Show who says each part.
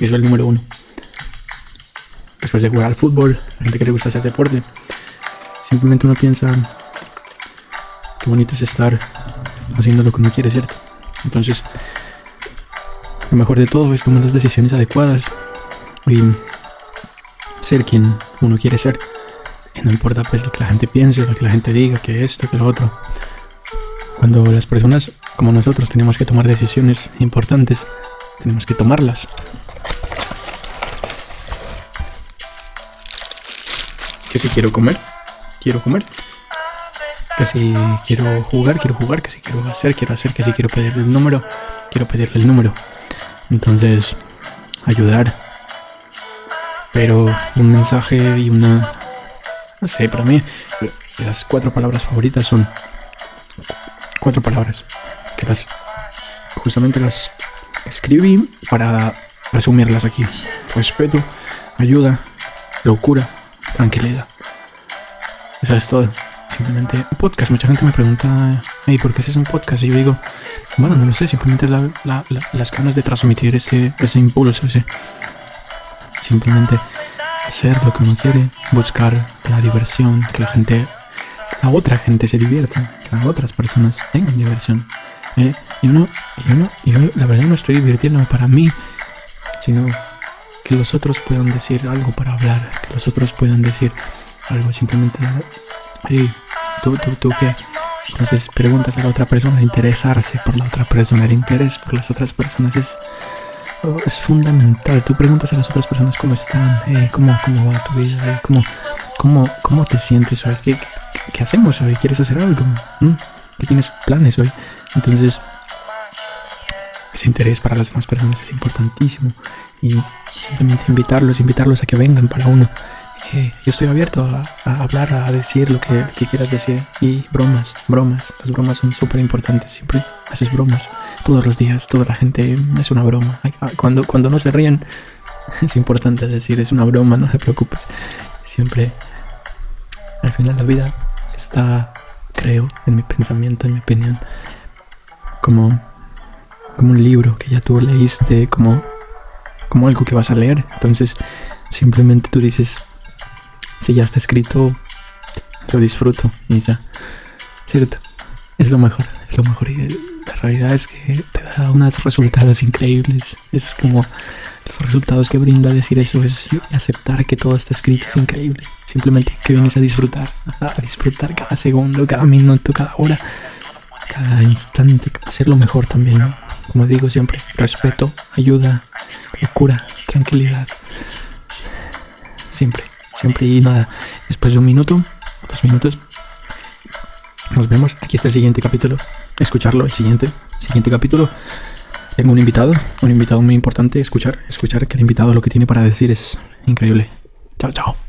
Speaker 1: Eso es el número uno. Después de jugar al fútbol, la gente que le gusta hacer deporte, simplemente uno piensa qué bonito es estar haciendo lo que uno quiere, ¿cierto? Entonces, lo mejor de todo es tomar las decisiones adecuadas y ser quien uno quiere ser. Y no importa pues lo que la gente piense, lo que la gente diga, que esto, que lo otro. Cuando las personas como nosotros tenemos que tomar decisiones importantes, tenemos que tomarlas. Que si quiero comer, quiero comer. Que si quiero jugar, quiero jugar. Que si quiero hacer, quiero hacer. Que si quiero pedirle el número, quiero pedirle el número. Entonces, ayudar. Pero un mensaje y una... No sé, para mí las cuatro palabras favoritas son cuatro palabras que las justamente las escribí para resumirlas aquí. Respeto, ayuda, locura, tranquilidad. Eso es todo. Simplemente un podcast. Mucha gente me pregunta, hey, ¿por qué haces un podcast? Y yo digo, bueno, no lo sé, simplemente las ganas de transmitir ese, ese impulso. Simplemente hacer lo que uno quiere, buscar la diversión, que la gente, la otra gente se divierta, que las otras personas tengan diversión. ¿eh? Y uno, y uno, y yo la verdad no estoy divirtiéndome para mí, sino que los otros puedan decir algo para hablar, que los otros puedan decir algo simplemente, hey, tú, tú, tú, ¿qué? Entonces preguntas a la otra persona, interesarse por la otra persona, el interés por las otras personas es, es fundamental. Tú preguntas a las otras personas cómo están, cómo, cómo va tu vida, cómo, cómo, cómo te sientes hoy, ¿Qué, qué, hacemos hoy, quieres hacer algo, ¿Mm? ¿qué tienes planes hoy? Entonces, ese interés para las demás personas es importantísimo y simplemente invitarlos, invitarlos a que vengan para uno. Eh, yo estoy abierto a, hablar, a decir lo que, quieras decir. Y bromas, bromas. Las bromas son súper importantes. Siempre haces bromas. Todos los días, toda la gente es una broma. Ah, cuando, cuando no se ríen, es importante decir es una broma, no te preocupes. Siempre, al final la vida está, creo, en mi pensamiento, en mi opinión, como, como un libro que ya tú leíste, como, como algo que vas a leer. Entonces, simplemente tú dices, si ya está escrito, lo disfruto y ya. ¿Cierto? Es lo mejor, es lo mejor. Y la realidad es que te da unos resultados increíbles. Es como los resultados que brinda decir eso es aceptar que todo está escrito, es increíble. Simplemente que vienes a disfrutar, a disfrutar cada segundo, cada minuto, cada hora, cada instante, hacer lo mejor también. Como digo siempre, respeto, ayuda, locura, tranquilidad. Siempre. Siempre y nada. Después de un minuto, dos minutos, nos vemos. Aquí está el siguiente capítulo. Escucharlo, el siguiente, siguiente capítulo. Tengo un invitado, un invitado muy importante. Escuchar, escuchar que el invitado lo que tiene para decir es increíble. Chao, chao.